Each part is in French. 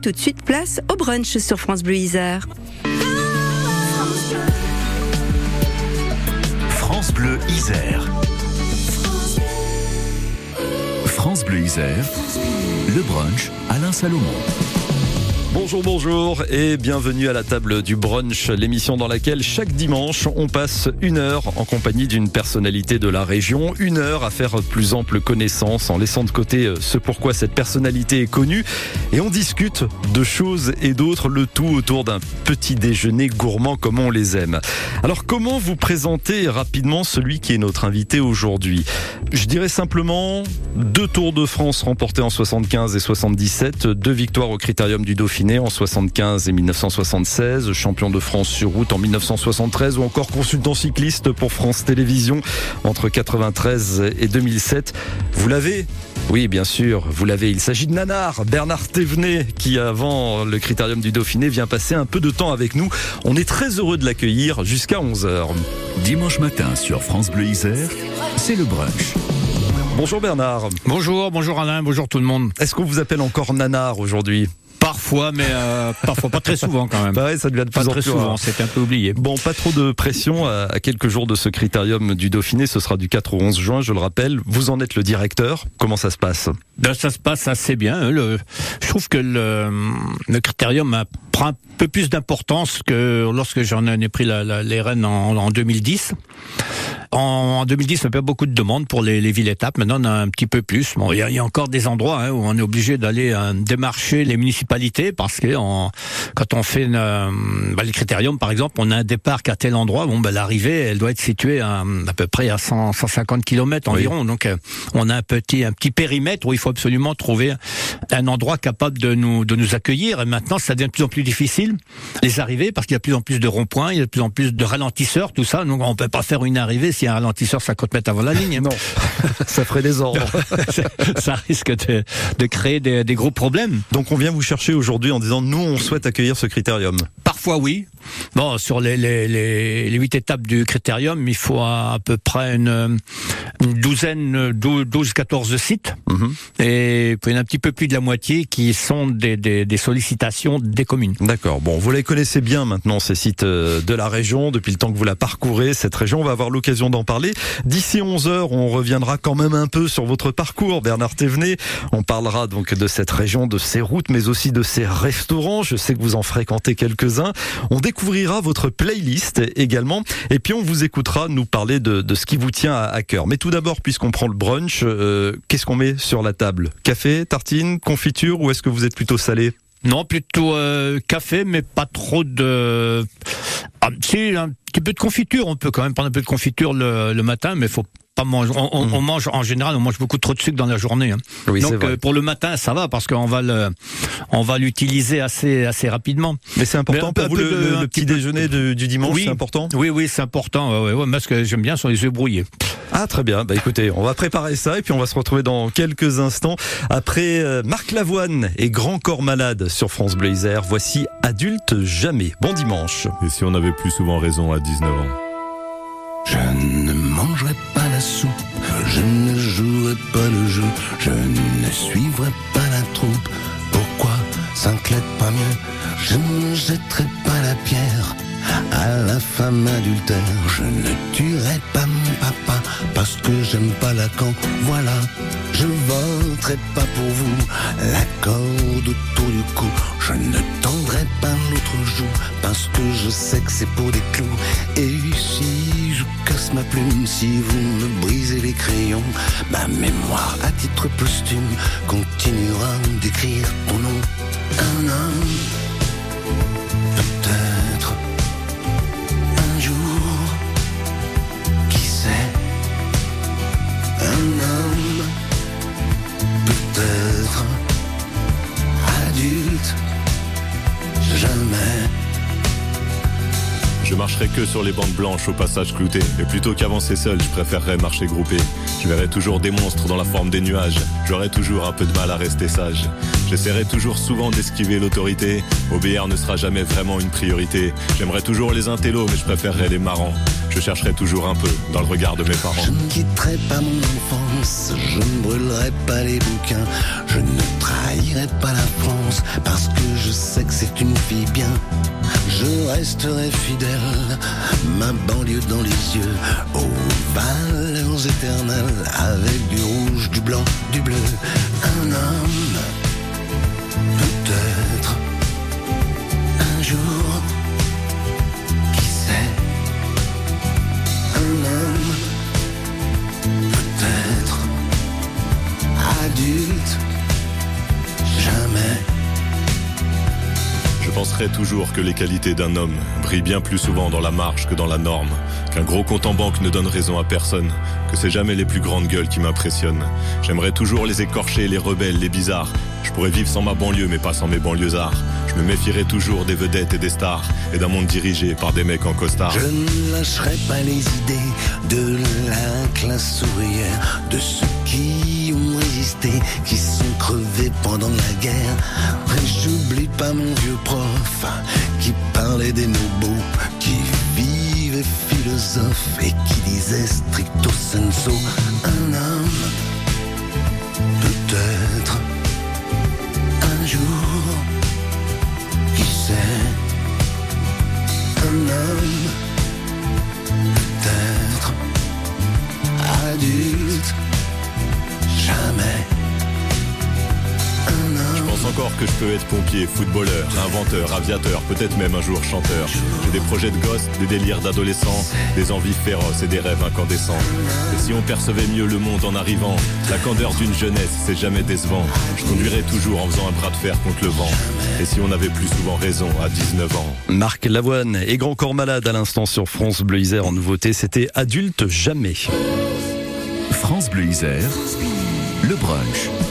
Tout de suite, place au brunch sur France Bleu Isère. France Bleu Isère. France Bleu Isère, le brunch Alain Salomon. Bonjour, bonjour et bienvenue à la table du brunch, l'émission dans laquelle chaque dimanche on passe une heure en compagnie d'une personnalité de la région, une heure à faire plus ample connaissance en laissant de côté euh, ce pourquoi cette personnalité est connue et on discute de choses et d'autres, le tout autour d'un petit déjeuner gourmand comme on les aime. Alors comment vous présenter rapidement celui qui est notre invité aujourd'hui? Je dirais simplement deux Tours de France remportés en 75 et 77, deux victoires au Critérium du Dauphiné en 75 et 1976, champion de France sur route en 1973 ou encore consultant cycliste pour France Télévisions entre 93 et 2007. Vous l'avez oui, bien sûr, vous l'avez. Il s'agit de Nanar, Bernard Thévenet, qui avant le critérium du Dauphiné vient passer un peu de temps avec nous. On est très heureux de l'accueillir jusqu'à 11h. Dimanche matin sur France Bleu Isère, c'est le brunch. Bonjour Bernard. Bonjour, bonjour Alain, bonjour tout le monde. Est-ce qu'on vous appelle encore Nanar aujourd'hui? Parfois, mais euh, parfois pas très souvent quand même. Bah ouais, ça devient de plus pas en très plus souvent, c'est un peu oublié. Bon, pas trop de pression à quelques jours de ce critérium du Dauphiné. Ce sera du 4 au 11 juin, je le rappelle. Vous en êtes le directeur. Comment ça se passe Ben, ça se passe assez bien. hein. Le, je trouve que le, le critérium a, prend un peu plus d'importance que lorsque j'en ai pris la, la- les rênes en, en 2010. En, en 2010, on avait pas beaucoup de demandes pour les, les villes étapes. Maintenant, on a un petit peu plus. Bon, il y y a encore des endroits hein, où on est obligé d'aller euh, démarcher les municipalités parce que en- quand on fait une, euh, bah, les critériums, par exemple, on a un départ qu'à tel endroit. Bon, bah, l'arrivée, elle doit être située à, à peu près à 100, 150 km Oui. environ. Donc, euh, on a un petit, un petit périmètre où il faut absolument trouver un endroit capable de nous, de nous accueillir. Et maintenant, ça devient de plus en plus difficile les arrivées parce qu'il y a de plus en plus de ronds-points, il y a de plus en plus de ralentisseurs, tout ça. Donc, on peut pas faire une arrivée s'il y a un ralentisseur 50 mètres avant la ligne. Non, ça ferait des ordres. ça risque de, de créer des, des gros problèmes. Donc on vient vous chercher aujourd'hui en disant nous on souhaite accueillir ce critérium. Parfois oui. Bon, sur les, les, les, les huit étapes du critérium, il faut à, à peu près une, une douzaine, 12, 14 sites. Mhm. Et puis il y en a un petit peu plus de la moitié qui sont des, des, des sollicitations des communes. D'accord. Bon, vous les connaissez bien maintenant ces sites euh, de la région depuis le temps que vous la parcourez cette région. On va avoir l'occasion d'en parler. D'ici 11 heures, on reviendra quand même un peu sur votre parcours, Bernard Thévenet. On parlera donc de cette région, de ses routes, mais aussi de ses restaurants. Je sais que vous en fréquentez quelques-uns. On découvrira votre playlist également. Et puis on vous écoutera nous parler de, ce qui vous tient à, à cœur. Mais tout d'abord, puisqu'on prend le brunch, euh, qu'est-ce qu'on met sur la table? Café, tartine, confiture ou est-ce que vous êtes plutôt salé? Non, plutôt euh, café, mais pas trop de... Ah, si, un petit peu de confiture, on peut quand même prendre un peu de confiture le, le matin, mais faut pas manger. On, on- on mange en général, on mange beaucoup trop de sucre dans la journée. hein. Oui, c'est Donc vrai. euh, pour le matin, ça va parce qu'on va le, on va l'utiliser assez, assez rapidement. Mais c'est important Mais pour vous le, petit peu- déjeuner de- du dimanche, Oui. c'est important? Oui, oui, c'est important. Ouais, ouais, ouais, moi, ce que j'aime bien sont les œufs brouillés. Ah très bien, bah écoutez, on va préparer ça et puis on va se retrouver dans quelques instants après euh, Marc Lavoine et Grand Corps Malade sur France Bleu Isère. Voici Adulte Jamais. Bon dimanche. Et si on avait plus souvent raison à 19 ans. Je ne mangerai pas la soupe, je ne jouerai pas le jeu, je ne suivrai pas la troupe. Pourquoi s'inclète pas mieux? Je ne jetterai pas la pierre à la femme adultère. Je ne tuerai pas mon papa parce que j'aime pas Lacan. Voilà, je voterai pas pour vous. La corde autour du cou, je ne tendrai pas l'autre joue parce que je sais que c'est pour des clous. Et si je casse ma plume, si vous me brisez les crayons, ma mémoire à titre posthume continuera d'écrire ton nom. Un homme, Je marcherai que sur les bandes blanches au passage clouté. Et plutôt qu'avancer seul, je préférerais marcher groupé. Je verrai toujours des monstres dans la forme des nuages. J'aurai toujours un peu de mal à rester sage. J'essaierai toujours souvent d'esquiver l'autorité. Obéir ne sera jamais vraiment une priorité. J'aimerais toujours les intellos, mais je préférerais les marrants. Je chercherai toujours un peu dans le regard de mes parents. Je ne quitterai pas mon enfance, je ne brûlerai pas les bouquins, je ne trahirai pas la France, parce que je sais que c'est une fille bien. Je resterai fidèle, ma banlieue dans les yeux, aux valeurs éternelles, avec du rouge, du blanc, du bleu. Un homme, que les qualités d'un homme brillent bien plus souvent dans la marge que dans la norme, qu'un gros compte en banque ne donne raison à personne, que c'est jamais les plus grandes gueules qui m'impressionnent. J'aimerais toujours les écorchés, les rebelles, les bizarres. Je pourrais vivre sans ma banlieue, mais pas sans mes banlieusards. Me méfierais toujours des vedettes et des stars, et d'un monde dirigé par des mecs en costard. Je ne lâcherai pas les idées de la classe ouvrière, de ceux qui ont résisté, qui sont crevés pendant la guerre. Et j'oublie pas mon vieux prof qui parlait des nobos, qui vivait philosophe et qui disait stricto sensu, un homme, encore que je peux être pompier, footballeur, inventeur, aviateur, peut-être même un jour chanteur. J'ai des projets de gosse, des délires d'adolescent, des envies féroces et des rêves incandescents. Et si on percevait mieux le monde en arrivant, la candeur d'une jeunesse, c'est jamais décevant. Je conduirais toujours en faisant un bras de fer contre le vent. Et si on avait plus souvent raison à 19 ans? Marc Lavoine et Grand Corps Malade à l'instant sur France Bleu Isère en nouveauté, c'était Adulte Jamais. France Bleu Isère, le brunch.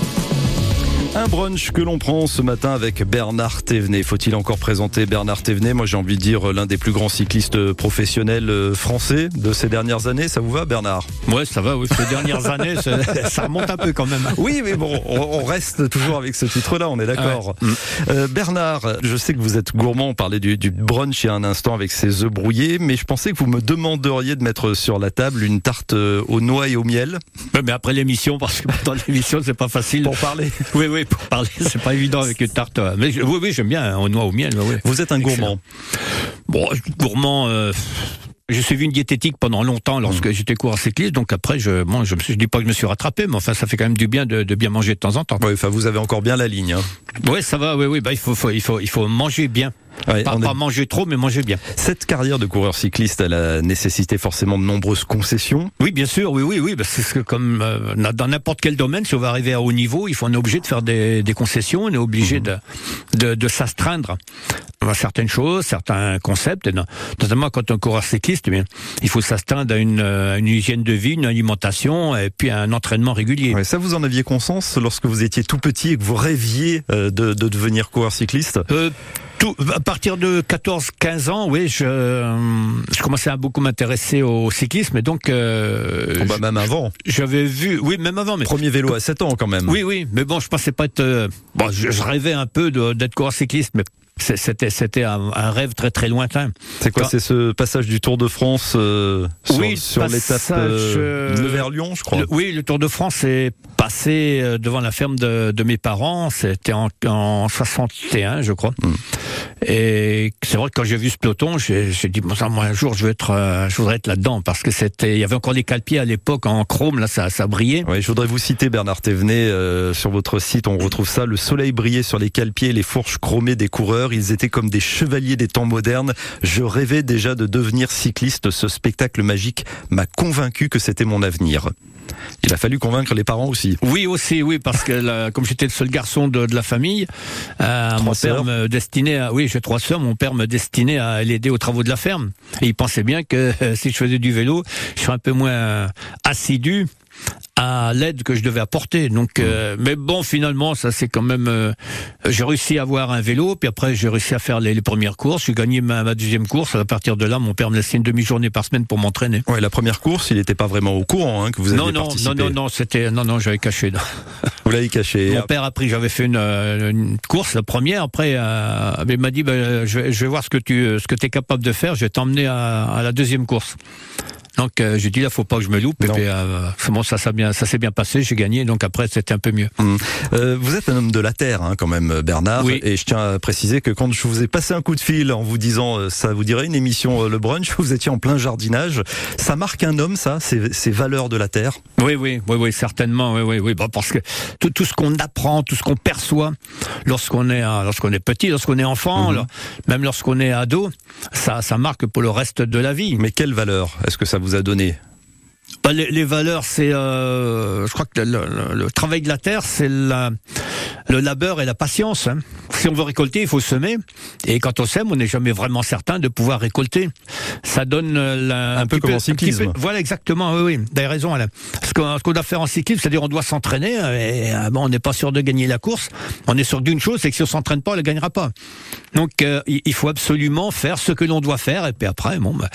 Un brunch que l'on prend ce matin avec Bernard Thévenet. Faut-il encore présenter Bernard Thévenet? Moi j'ai envie de dire l'un des plus grands cyclistes professionnels euh, français de ces dernières années. Ça vous va Bernard? Ouais, ça va, oui. Ces dernières années, ça, remonte un peu quand même. Oui, mais bon, on reste toujours avec ce titre-là, on est d'accord. Ouais. Euh, Bernard, je sais que vous êtes gourmand, on parlait du, du brunch il y a un instant avec ses œufs brouillés, mais je pensais que vous me demanderiez de mettre sur la table une tarte euh, aux noix et au miel Mais après l'émission, parce que dans l'émission, c'est pas facile. pour parler. Oui, oui, pour parler, c'est pas évident avec une tarte. ouais. Mais je- oui, oui, j'aime bien, hein, au noix au miel. Vous êtes un gourmand. Bon, gourmand. euh, j'ai suivi une diététique pendant longtemps lorsque Mmh. j'étais coureur cycliste, donc après, je, bon, je, me suis- je dis pas que je me suis rattrapé, mais enfin, ça fait quand même du bien de, de bien manger de temps en temps. Enfin, vous avez encore bien la ligne. hein. Oui, ça va, oui, oui, bah, il faut, faut- il faut, il faut manger bien. Ouais, Pas, on pas manger trop, mais manger bien. Cette carrière de coureur cycliste, elle a nécessité forcément de nombreuses concessions. Oui, bien sûr, oui, oui, oui. Parce que comme euh, dans n'importe quel domaine, si on veut arriver à haut niveau, il faut on est obligé de faire des, des concessions, on est obligé de, de, de s'astreindre à certaines choses, certains concepts. Notamment quand on coureur cycliste, eh bien, il faut s'astreindre à une, euh, une hygiène de vie, une alimentation et puis à un entraînement régulier. Ouais, ça, vous en aviez conscience lorsque vous étiez tout petit et que vous rêviez euh, de, de devenir coureur cycliste? Euh, tout, à partir de 14-15 ans, oui, je, euh, je commençais à beaucoup m'intéresser au cyclisme et donc euh, Oh, bah, Même avant. j'avais vu, oui, même avant, mais Premier vélo à 7 ans quand même. Oui, oui, mais bon, je pensais pas être. euh, bon, je, je rêvais un peu d'être coureur cycliste, mais c'était c'était un, un rêve très très lointain. C'est quoi Quand- C'est ce passage du Tour de France euh, sur, Oui, sur l'étape euh, euh, Nevers-Lyon, je crois. Le- oui, le Tour de France est passé devant la ferme de, de mes parents. C'était en, en 61, je crois. Hmm. Et c'est vrai que quand j'ai vu ce peloton, j'ai dit bon ça, moi un jour je veux être, euh, je voudrais être là-dedans parce que c'était, il y avait encore les calpiers à l'époque en chrome, là ça, ça brillait. Ouais, je voudrais vous citer Bernard Thévenet euh, sur votre site. On retrouve ça. Le soleil brillait sur les calpiers, les fourches chromées des coureurs. Ils étaient comme des chevaliers des temps modernes. Je rêvais déjà de devenir cycliste. Ce spectacle magique m'a convaincu que c'était mon avenir. Il a fallu convaincre les parents aussi. Oui aussi, oui, parce que là, comme j'étais le seul garçon de, de la famille, euh, mon père me destinait à, oui, j'ai trois sœurs, mon père me destinait à l'aider aux travaux de la ferme. Il pensait bien que euh, si je faisais du vélo, je serais un peu moins euh, assidu à l'aide que je devais apporter. Donc, euh, mais bon, finalement, ça c'est quand même. euh, j'ai réussi à avoir un vélo, puis après j'ai réussi à faire les, les premières courses. J'ai gagné ma, ma deuxième course. À partir de là, mon père me laissait une demi-journée par semaine pour m'entraîner. Ouais, la première course, il n'était pas vraiment au courant hein, que vous aviez Non, non, participé. non, non, non, c'était non, non, j'avais caché. Vous l'avez caché. Mon père a pris, j'avais fait une, euh, une course, la première. Après, euh, il m'a dit, ben, je, vais, je vais voir ce que tu, ce que es capable de faire. Je vais t'emmener à, à la deuxième course. Donc euh, j'ai dit là, faut pas que je me loupe. Et Non. puis, euh, bon, ça, ça, bien, ça s'est bien passé. J'ai gagné. Donc après, c'était un peu mieux. Hum. Euh, vous êtes un homme de la terre, hein, quand même, Bernard. Oui. Et je tiens à préciser que quand je vous ai passé un coup de fil en vous disant euh, ça vous dirait une émission euh, Le Brunch, vous étiez en plein jardinage. Ça marque un homme, ça, ces, ces valeurs de la terre? Oui, oui, oui, oui, certainement, oui, oui, oui. Bah, parce que tout, tout ce qu'on apprend, tout ce qu'on perçoit lorsqu'on est, euh, lorsqu'on est petit, lorsqu'on est enfant, là, même lorsqu'on est ado, ça, ça marque pour le reste de la vie. Mais quelles valeurs est-ce que ça vous a donné Bah, les, valeurs, c'est, euh, je crois que le, travail de la terre, c'est le labeur et la patience. hein. Si on veut récolter, il faut semer. Et quand on sème, on n'est jamais vraiment certain de pouvoir récolter. Ça donne euh, la, Un peu comme en petit cyclisme. voilà, exactement. Oui, oui. Vous avez raison, Alain. Ce qu'on qu'on doit faire en cyclisme, c'est-à-dire on doit s'entraîner. Et euh, bon, on n'est pas sûr de gagner la course. On est sûr d'une chose, c'est que si on s'entraîne pas, on ne gagnera pas. Donc, euh, il faut absolument faire ce que l'on doit faire. Et puis après, bon, bah,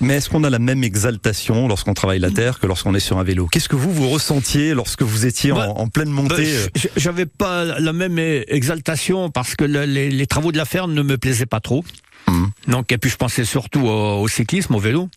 Mais est-ce qu'on a la même exaltation lorsqu'on travaille la terre que lorsqu'on est sur un vélo? Qu'est-ce que vous, vous ressentiez lorsque vous étiez Bah, en, en pleine montée euh, Bah, J'avais pas la même exaltation parce que le- les, les travaux de la ferme ne me plaisaient pas trop. Donc, et puis je pensais surtout au, au cyclisme, au vélo.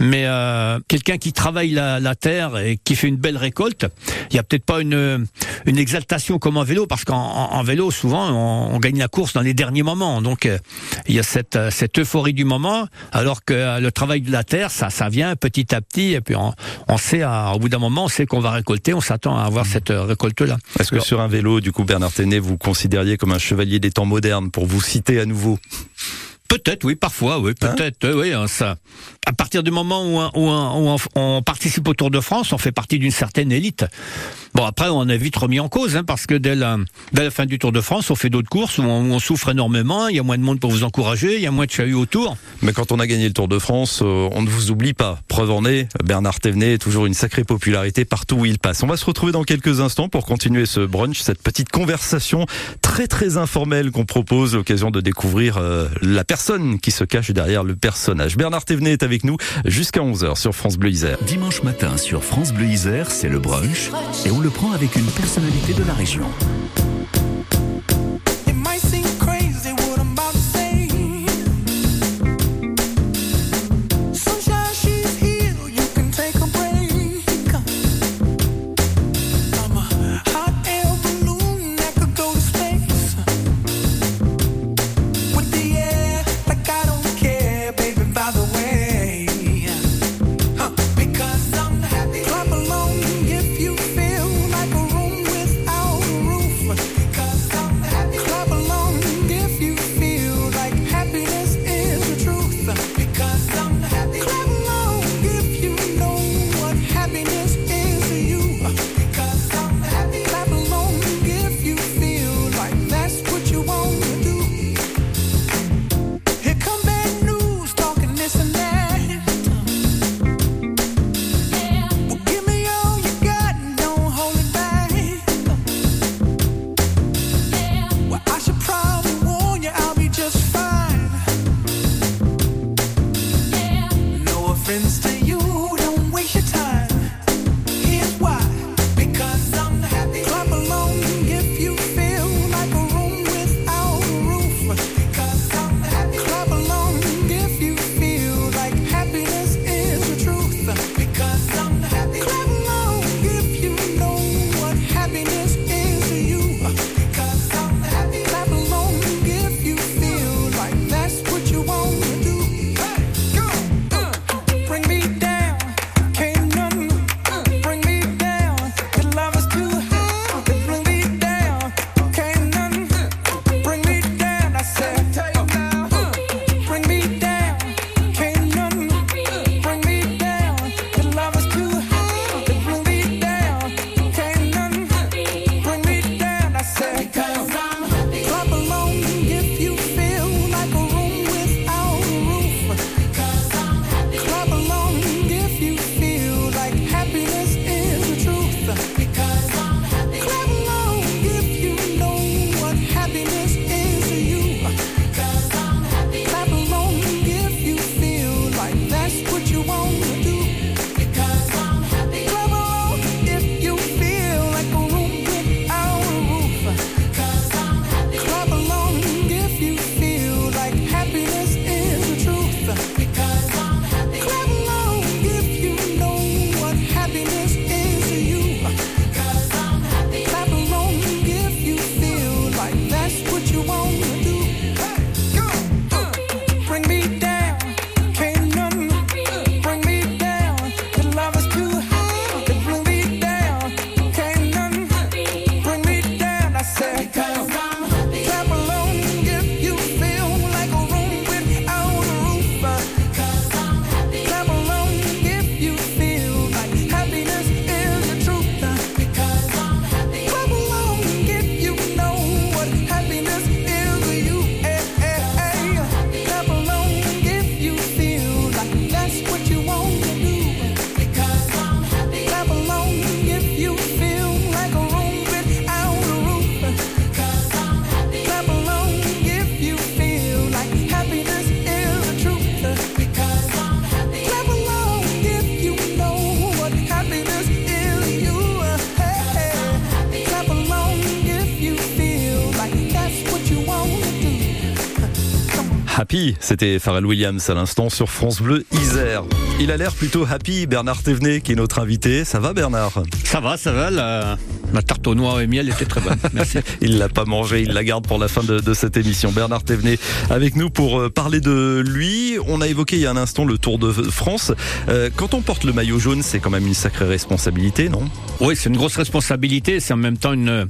Mais euh, quelqu'un qui travaille la, la terre et qui fait une belle récolte, il y a peut-être pas une, une exaltation comme en vélo, parce qu'en en, en vélo, souvent, on, on gagne la course dans les derniers moments. Donc, euh, il y a cette, euh, cette euphorie du moment, alors que euh, le travail de la terre, ça, ça vient petit à petit, et puis on, on sait, à- au bout d'un moment, on sait qu'on va récolter, on s'attend à avoir cette récolte-là. Est-ce que sur un vélo, du coup, Bernard Téné, vous considériez comme un chevalier des temps modernes, pour vous citer à nouveau? Peut-être, oui, parfois, oui, Hein peut-être, oui, oui, hein, ça. À partir du moment où, un- où un- où un- on participe au Tour de France, on fait partie d'une certaine élite. Bon, après, on est vite remis en cause, hein, parce que dès la, dès la fin du Tour de France, on fait d'autres courses où on, où on souffre énormément, il y a moins de monde pour vous encourager, il y a moins de chahuts autour. Mais quand on a gagné le Tour de France, euh, on ne vous oublie pas. Preuve en est, Bernard Thévenet est toujours une sacrée popularité partout où il passe. On va se retrouver dans quelques instants pour continuer ce brunch, cette petite conversation très très informelle qu'on propose, l'occasion de découvrir euh, la personne qui se cache derrière le personnage. Bernard Thévenet est avec nous jusqu'à 11h sur France Bleu Isère. Dimanche matin sur France Bleu Isère, c'est le brunch et on le prend avec une personnalité de la région. Happy, c'était Pharrell Williams à l'instant sur France Bleu Isère. Il a l'air plutôt happy, Bernard Thévenet, qui est notre invité. Ça va, Bernard? Ça va, ça va. La, la tarte au noix et miel était très bonne. Merci. Il l'a pas mangé, il la garde pour la fin de, de cette émission. Bernard Thévenet avec nous pour euh, parler de lui. On a évoqué il y a un instant le Tour de France. Euh, quand on porte le maillot jaune, c'est quand même une sacrée responsabilité, non? Oui, c'est une grosse responsabilité. C'est en même temps une,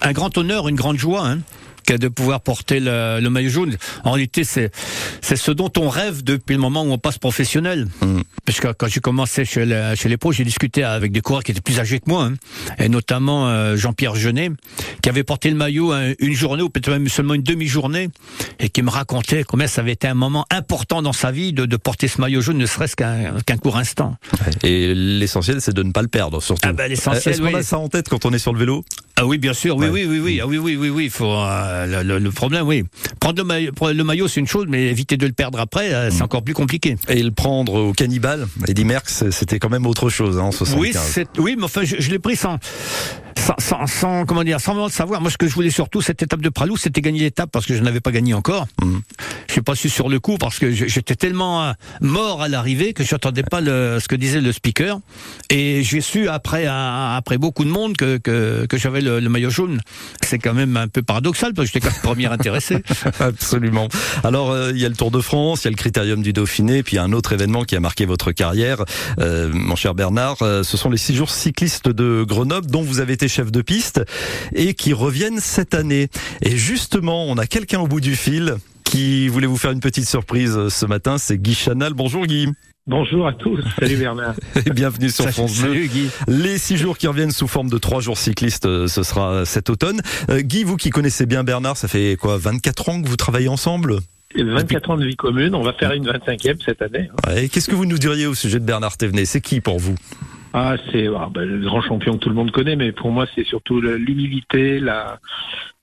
un grand honneur, une grande joie. Hein que de pouvoir porter le, le maillot jaune. En réalité, c'est c'est ce dont on rêve depuis le moment où on passe professionnel. Mm. Parce que quand j'ai commencé chez, les- chez les pros, j'ai discuté avec des coureurs qui étaient plus âgés que moi, hein, et notamment euh, Jean-Pierre Jeunet, qui avait porté le maillot hein, une journée ou peut-être même seulement une demi-journée, et qui me racontait combien ça avait été un moment important dans sa vie de, de porter ce maillot jaune, ne serait-ce qu'un court instant. Et l'essentiel, c'est de ne pas le perdre, surtout. Ah bah, l'essentiel, Est-ce qu'on oui. a ça en tête quand on est sur le vélo? Ah oui, bien sûr, oui, Ouais. oui, oui, oui, ah oui, oui, oui, oui, il faut euh, le, le- le problème, oui. Prendre le maillot, le maillot, c'est une chose, mais éviter de le perdre après, euh, c'est encore plus compliqué. Et le prendre au cannibale, Eddy Merckx, c'était quand même autre chose hein, en 75. Oui, oui, mais enfin, je, je l'ai pris sans, sans, sans, sans- comment dire, sans vraiment le savoir. Moi, ce que je voulais surtout, cette étape de Pralou, c'était gagner l'étape parce que je n'avais pas gagné encore. Mhm. Je suis pas su sur le coup parce que j'étais tellement euh, mort à l'arrivée que je n'entendais pas le, ce que disait le speaker. Et j'ai su après, euh, après beaucoup de monde que, que, que j'avais le, le maillot jaune. C'est quand même un peu paradoxal parce que j'étais quand même le premier intéressé. Absolument. Alors, euh, il y a le Tour de France, il y a le Critérium du Dauphiné, puis il y a un autre événement qui a marqué votre carrière, euh, mon cher Bernard. euh, ce sont les six jours cyclistes de Grenoble, dont vous avez été chef de piste et qui reviennent cette année. Et justement, on a quelqu'un au bout du fil qui voulait vous faire une petite surprise ce matin. C'est Guy Chanal. Bonjour Guy. Bonjour à tous, salut Bernard. Et bienvenue sur France Bleu. salut, Guy. Les six jours qui reviennent sous forme de trois jours cyclistes, euh, ce sera cet automne. Euh, Guy, vous qui connaissez bien Bernard, ça fait quoi 24 ans que vous travaillez ensemble? 24 ans de vie commune, on va faire une 25e cette année. Ouais, Qu'est-ce que vous nous diriez au sujet de Bernard Thévenet? C'est qui pour vous? Ah, c'est ah, ben, le grand champion que tout le monde connaît, mais pour moi, c'est surtout l'humilité, la...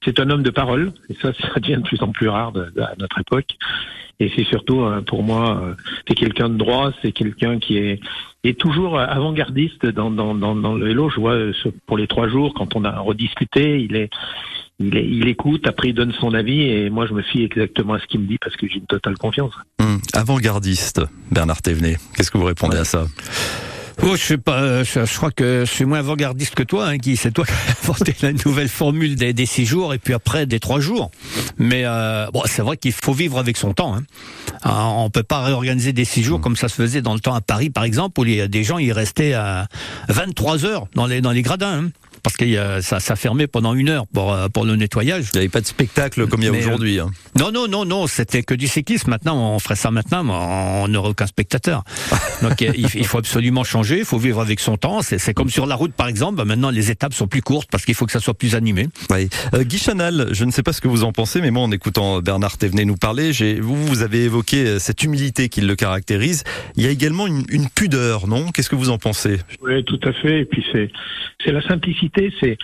c'est un homme de parole, et ça, ça devient de plus en plus rare de- de- à notre époque. Et c'est surtout, euh, pour moi, euh, c'est quelqu'un de droit, c'est quelqu'un qui est, est toujours avant-gardiste dans, dans, dans, dans le vélo. Je vois euh, pour les trois jours, quand on a rediscuté, il est, il, est, il écoute, après il donne son avis, et moi je me fie exactement à ce qu'il me dit parce que j'ai une totale confiance. Hum, Avant-gardiste, Bernard Thévenet. Qu'est-ce que vous répondez à ça? Oh, je sais pas, euh, je, je crois que je suis moins avant-gardiste que toi, hein, Guy. C'est toi qui as inventé la nouvelle formule des, des six jours et puis après des trois jours. Mais euh, bon, c'est vrai qu'il faut vivre avec son temps. Hein. Ah, on peut pas réorganiser des six jours comme ça se faisait dans le temps à Paris, par exemple, où il y a des gens ils restaient à 23 heures dans les dans les gradins. hein. Parce que euh, ça, ça fermait pendant une heure pour, euh, pour le nettoyage. Il n'y avait pas de spectacle comme il y a euh, aujourd'hui. hein. Non, non, non, non, c'était que du cyclisme. Maintenant, on ferait ça maintenant, mais on n'aurait aucun spectateur. Donc, il, il faut absolument changer, il faut vivre avec son temps. C'est c'est comme sur la route, par exemple. Bah, Maintenant, les étapes sont plus courtes parce qu'il faut que ça soit plus animé. Oui. Euh, Guy Chanal, je ne sais pas ce que vous en pensez, mais moi, en écoutant Bernard Thévenet nous parler, vous, vous avez évoqué cette humilité qui le caractérise. Il y a également une, une pudeur, non? Qu'est-ce que vous en pensez? Oui, tout à fait. Et puis c'est c'est la simplicité. C'est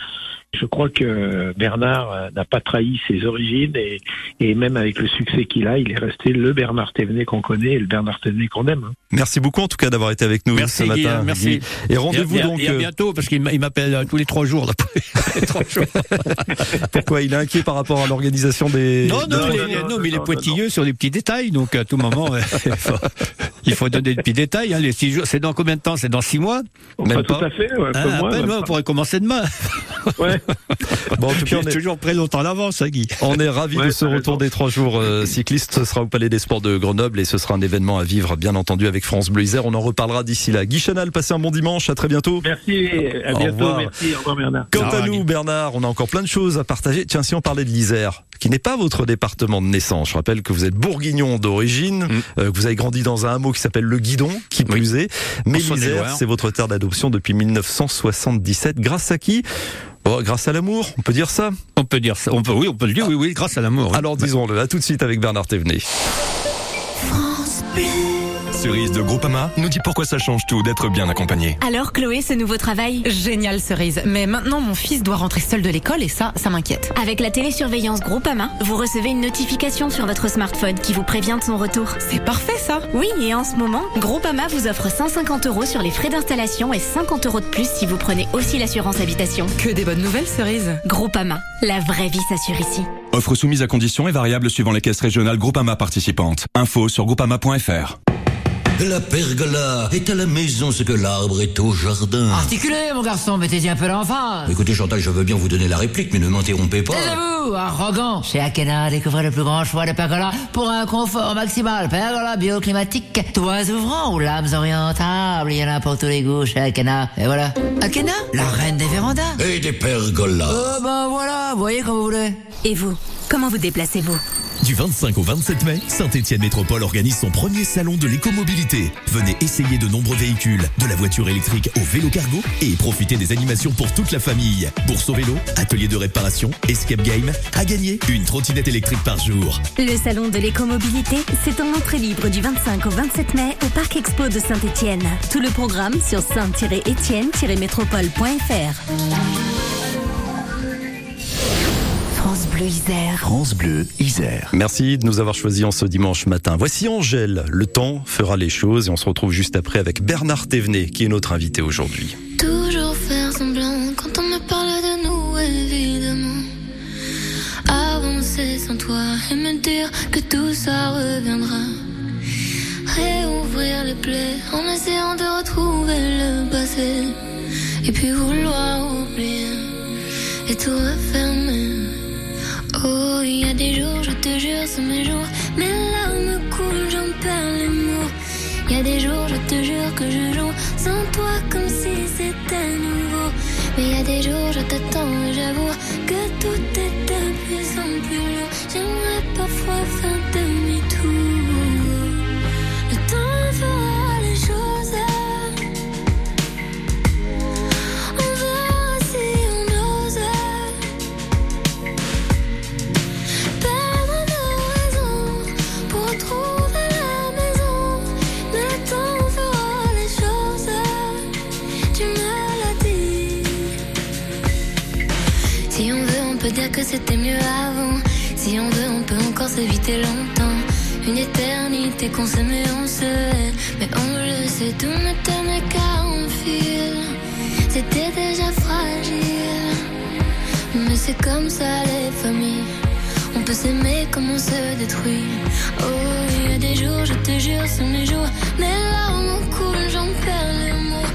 je crois que Bernard euh, n'a pas trahi ses origines et, et même avec le succès qu'il a, il est resté le Bernard Thévenet qu'on connaît et le Bernard Thévenet qu'on aime. hein. Merci beaucoup en tout cas d'avoir été avec nous Merci, ce matin. hein, merci. Et rendez-vous donc. et à euh, bientôt parce qu'il m'a- il m'appelle euh, tous les trois jours. Là, Les trois jours. Pourquoi il est inquiet par rapport à l'organisation des. Non, non, Non, non, mais il est pointilleux sur les petits détails, donc à tout moment, il, faut, il faut donner des petits détails. Hein, les six jours, c'est dans combien de temps? C'est dans six mois? Même Pas pas. tout à fait. Ouais, Hein, à peine, ouais, on pourrait commencer demain. Ouais. Bon, en tout cas, on est, toujours prêt longtemps l'avance, hein, Guy. on est ravis Ouais, de ce retour des trois jours euh, cyclistes. Ce sera au Palais des Sports de Grenoble et ce sera un événement à vivre, bien entendu, avec France Bleu Isère. On en reparlera d'ici là. Guy Chanal, passez un bon dimanche. À très bientôt. Merci. À Au bientôt. revoir. Merci. Au revoir Bernard. Quant Au à nous, Guy. Bernard, on a encore plein de choses à partager. Tiens, si on parlait de l'Isère, qui n'est pas votre département de naissance, je rappelle que vous êtes bourguignon d'origine, Mm. euh, que vous avez grandi dans un hameau qui s'appelle le Guidon, qui plus est. Mais En l'Isère, c'est votre terre d'adoption depuis 1977. Grâce à qui? Bon, Grâce à l'amour, on peut dire ça On peut dire ça. On peut, oui, on peut le dire, oui, oui, grâce à l'amour. oui. Alors disons-le, à tout de suite avec Bernard Thévenet. Cerise de Groupama nous dit pourquoi ça change tout d'être bien accompagné. Alors Chloé, ce nouveau travail? Génial cerise, mais maintenant mon fils doit rentrer seul de l'école et ça, ça m'inquiète. Avec la télésurveillance Groupama, vous recevez une notification sur votre smartphone qui vous prévient de son retour. C'est parfait ça Oui, et en ce moment, Groupama vous offre 150 euros sur les frais d'installation et 50 euros de plus si vous prenez aussi l'assurance habitation. Que des bonnes nouvelles cerise Groupama, la vraie vie s'assure ici. Offre soumise à conditions et variable suivant les caisses régionales Groupama participantes. Info sur groupama.fr. La pergola est à la maison ce que l'arbre est au jardin. Articulez, mon garçon, mettez-y un peu l'emphase. Écoutez, Chantal, je veux bien vous donner la réplique, mais ne m'interrompez pas. Taisez-vous, arrogant. Chez Akena, découvrez le plus grand choix de pergola pour un confort maximal. Pergola bioclimatique, toits ouvrants ou lames orientables. Il y en a pour tous les goûts chez Akena. Et voilà. Akena, la reine des vérandas. Et des pergolas. Oh ben voilà, voyez comme vous voulez. Et vous, comment vous déplacez-vous? Du 25 au 27 mai, Saint-Étienne Métropole organise son premier salon de l'écomobilité. Venez essayer de nombreux véhicules, de la voiture électrique au vélo cargo et profitez des animations pour toute la famille. Bourse au vélo, atelier de réparation, escape game, à gagner une trottinette électrique par jour. Le salon de l'écomobilité, c'est en entrée libre du 25 au 27 mai au Parc Expo de Saint-Étienne. Tout le programme sur saint-étienne-métropole.fr. France Bleu Isère. France Bleu, Isère. Merci de nous avoir choisis en ce dimanche matin. Voici Angèle. Le temps fera les choses et on se retrouve juste après avec Bernard Thévenet qui est notre invité aujourd'hui. Toujours faire semblant quand on me parle de nous, évidemment. Avancer sans toi et me dire que tout ça reviendra. Réouvrir les plaies en essayant de retrouver le passé. Et puis vouloir oublier et tout refermer. Oh, il y a des jours, je te jure, c'est mes jours. Mes larmes coulent, j'en perds les mots. Il y a des jours, je te jure que je joue sans toi comme si c'était nouveau. Mais il y a des jours, je t'attends j'avoue que tout est de plus en plus lourd. J'aimerais parfois faire demi-tour. Que c'était mieux avant. Si on veut, on peut encore s'éviter longtemps. Une éternité qu'on s'aimait, on se hait. Mais on le sait, tout ne tenait qu'à un fil. C'était déjà fragile. Mais c'est comme ça les familles. On peut s'aimer comme on se détruit. Oh, il y a des jours, je te jure, c'est mes jours. Mes larmes coulent, j'en perds les mots.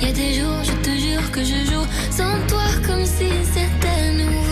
Il y a des jours, je te jure que je joue sans toi comme si c'était nouveau.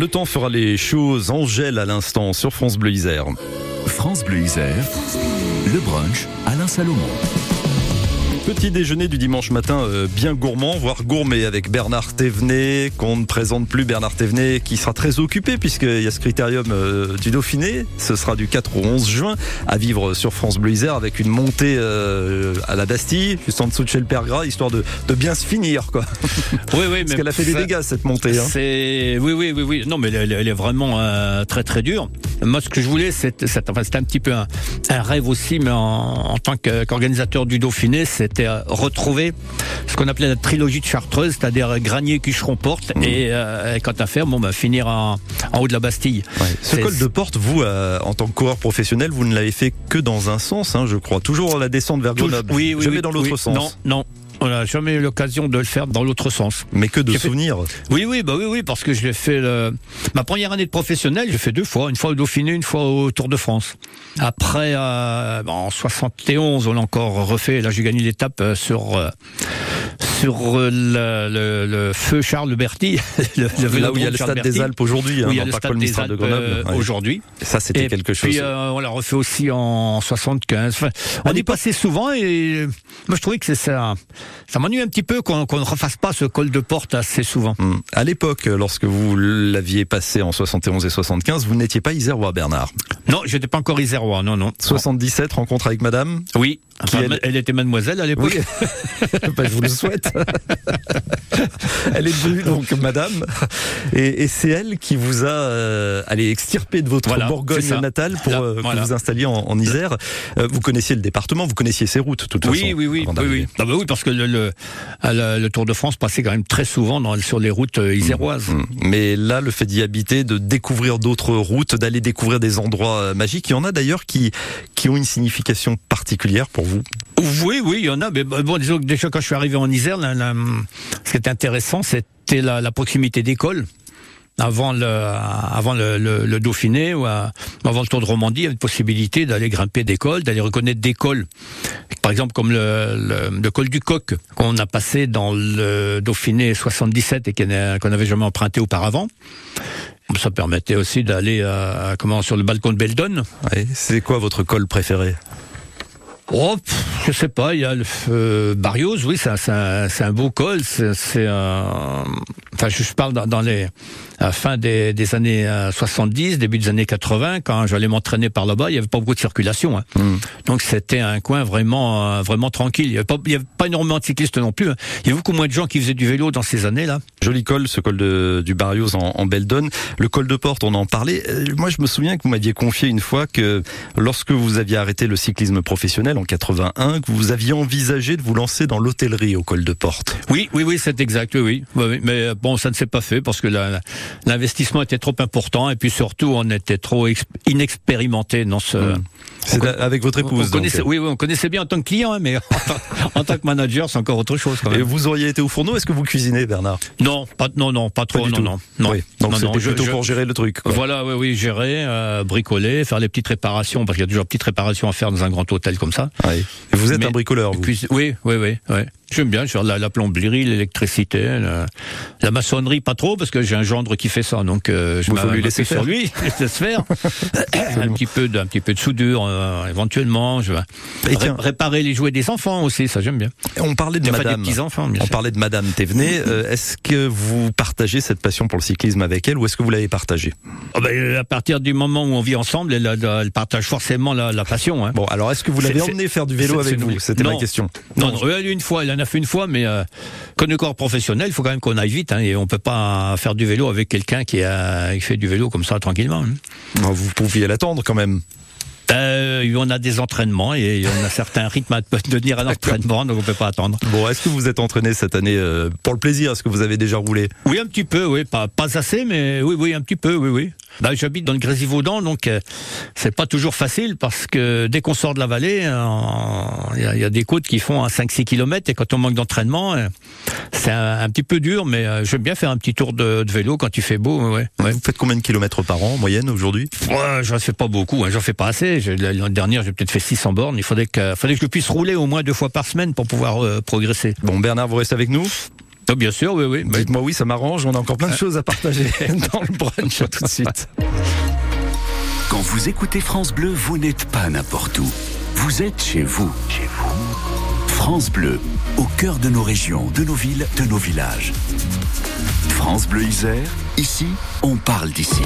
Le temps fera les choses. Angèle à l'instant sur France Bleu Isère. France Bleu Isère, le brunch Alain Salomon. Petit déjeuner du dimanche matin euh, bien gourmand, voire gourmet avec Bernard Thévenet, qu'on ne présente plus Bernard Thévenet, qui sera très occupé puisqu'il y a ce critérium euh, du Dauphiné. Ce sera du 4 au 11 juin à vivre sur France Bleu Isère avec une montée euh, à la Bastille, juste en dessous de chez le Père Gras, histoire de, de bien se finir. Quoi. Oui, oui, Parce qu'elle a fait des dégâts cette montée. hein. C'est oui, oui, oui, oui. Non, mais elle, elle est vraiment très, très dure. Moi, ce que je voulais, c'est, enfin, c'était un petit peu un, un rêve aussi, mais en, en tant qu'organisateur du Dauphiné, c'était euh, retrouver ce qu'on appelait la trilogie de Chartreuse, c'est-à-dire Granier, Cucheron, Porte, Mmh. et, euh, et quant à faire, bon, bah, finir en, en haut de la Bastille. Ce col de porte, vous, euh, en tant que coureur professionnel, vous ne l'avez fait que dans un sens, hein, je crois. Toujours la descente vers Grenoble. oui, oui, Jamais oui, dans l'autre oui. sens. Non, non. On n'a jamais eu l'occasion de le faire dans l'autre sens. Mais que de J'ai fait- souvenirs. Oui, oui, bah oui, oui, parce que je l'ai fait. le- Ma première année de professionnel, j'ai fait deux fois, une fois au Dauphiné, une fois au Tour de France. Après, euh, bon, en 71, on l'a encore refait. Là, j'ai gagné l'étape euh, sur euh, sur euh, le, le- le feu Charles Berty, le, le Là où il y a le stade des Alpes aujourd'hui, hein, le stade des Mistral de Alpes Grenoble, euh, ouais. aujourd'hui. Ça, c'était quelque chose. Puis euh, on l'a refait aussi en 75. Enfin, on y passait souvent et moi je trouvais que c'est ça. Ça m'ennuie un petit peu qu'on ne refasse pas ce col de porte assez souvent. Hmm. À l'époque, lorsque vous l'aviez passé en 71 et 75, vous n'étiez pas isérois, Bernard. Non, j'étais pas encore isérois, non, non. 77, rencontre avec madame Oui, Qui Enfin, elle- elle... était mademoiselle à l'époque. Oui, Bah, je vous le souhaite. elle est devenue donc madame, et, et c'est elle qui vous a euh, allez, extirpé de votre Voilà, Bourgogne natale pour Là, euh, voilà. vous installiez en, en Isère. Euh, vous connaissiez le département, vous connaissiez ses routes, de toute Oui, façon. oui, oui, oui. Ah bah oui, parce que le, le, à la- le Tour de France passait quand même très souvent dans, sur les routes euh, iséroises. Mm. Mais là, le fait d'y habiter, de découvrir d'autres routes, d'aller découvrir des endroits euh, magiques, il y en a d'ailleurs qui, qui ont une signification particulière pour vous? Oui, oui, il y en a. Mais bon, disons que déjà quand je suis arrivé en Isère, ce qui était intéressant, c'était la, la proximité d'écoles. Avant le, avant le, Dauphiné ou à- avant le Tour de Romandie, il y avait une possibilité d'aller grimper d'écoles, d'aller reconnaître des cols. Par exemple, comme le, col du Coq, qu'on a passé dans le Dauphiné 77 et qu'on n'a- qu'on n'avait jamais emprunté auparavant. Ça permettait aussi d'aller euh, comment sur le balcon de Beldon. C'est quoi votre col préféré? Oh, pff, je sais pas, il y a le euh, Barrios, oui, c'est un, un, un beau col, c'est, un- enfin, je je parle dans, dans les à fin des, des années euh, 70, début des années 80, quand j'allais m'entraîner par là-bas, il y avait pas beaucoup de circulation, hein. donc c'était un coin vraiment, euh, vraiment tranquille. Il y avait avait pas énormément de cyclistes non plus. hein. Il y avait beaucoup moins de gens qui faisaient du vélo dans ces années-là. Joli col, ce col de, du Barrios en, en Beldon. Le col de Porte, on en parlait. Euh, Moi, je me souviens que vous m'aviez confié une fois que lorsque vous aviez arrêté le cyclisme professionnel en 81, que vous aviez envisagé de vous lancer dans l'hôtellerie au col de Porte. Oui, oui, oui, c'est exact, oui, oui. Mais euh, bon, ça ne s'est pas fait parce que l'investissement était trop important et puis surtout, on était trop ex- inexpérimenté dans ce. C'est avec votre on épouse. donc. oui, oui, on connaissait bien en tant que client, hein, mais en tant, en tant que manager, c'est encore autre chose quand Et vous auriez été au fourneau Est-ce que vous cuisinez, Bernard? Non, pas, non, non, pas trop, du non, tout. non, non. Oui, donc je- plutôt je- pour gérer le truc. quoi. Voilà, oui, oui, gérer, euh, bricoler, faire les petites réparations, parce qu'il y a toujours petites réparations à faire dans un grand hôtel comme ça. Et vous êtes Mais- un bricoleur, vous puis, oui, oui, oui, oui. J'aime bien faire la, la plomberie, l'électricité, la, la maçonnerie, pas trop, parce que j'ai un gendre qui fait ça, donc euh, je m'a- lui laisser sur lui, je laisse faire. un petit peu de, un petit peu de soudure, euh, éventuellement. Je vais ré- tiens- réparer les jouets des enfants aussi, ça j'aime bien. On parlait de Enfin, des madame. petits enfants, bien On sûr. parlait de Madame Thévenet. Euh, est-ce que vous partagez cette passion pour le cyclisme avec elle ou est-ce que vous l'avez partagée? Ah ben, à partir du moment où on vit ensemble, elle, partage forcément la, la passion. Hein. Bon, alors est-ce que vous l'avez C'est- emmené faire du vélo avec vous? C'était ma Non. question. Non, non, elle, une fois, elle a fait une fois, mais euh, le corps professionnel, il faut quand même qu'on aille vite, hein, et on peut pas faire du vélo avec quelqu'un qui, a, qui fait du vélo comme ça tranquillement. hein. Vous pouviez l'attendre quand même. Euh, on a des entraînements et on a certains rythmes à tenir à l'entraînement, donc on peut pas attendre. Bon, est-ce que vous êtes entraîné cette année euh, pour le plaisir Est-ce que vous avez déjà roulé? Oui, un petit peu, oui, pas, pas assez, mais oui, oui, un petit peu, oui, oui. Bah, j'habite dans le Grésivaudan, donc euh, c'est pas toujours facile parce que dès qu'on sort de la vallée, euh, il y, a- il y a des côtes qui font à 5-6 km et quand on manque d'entraînement, c'est un, un petit peu dur, mais j'aime bien faire un petit tour de, de vélo quand il fait beau, ouais. ouais. Vous faites combien de kilomètres par an en moyenne aujourd'hui? Ouais, j'en fais pas beaucoup, hein, j'en fais pas assez. L'année dernière, j'ai peut-être fait 600 bornes. Il faudrait que, faudrait que je puisse rouler au moins deux fois par semaine pour pouvoir euh, progresser. Bon, Bernard, vous restez avec nous Ah, bien sûr, oui, oui. Dites-moi oui, ça m'arrange. On a encore plein de choses à partager dans le brunch. Tout de suite. Quand vous écoutez France Bleu, vous n'êtes pas n'importe où. Vous êtes chez vous. Chez vous. France Bleu, au cœur de nos régions, de nos villes, de nos villages. France Bleu Isère, ici, on parle d'ici.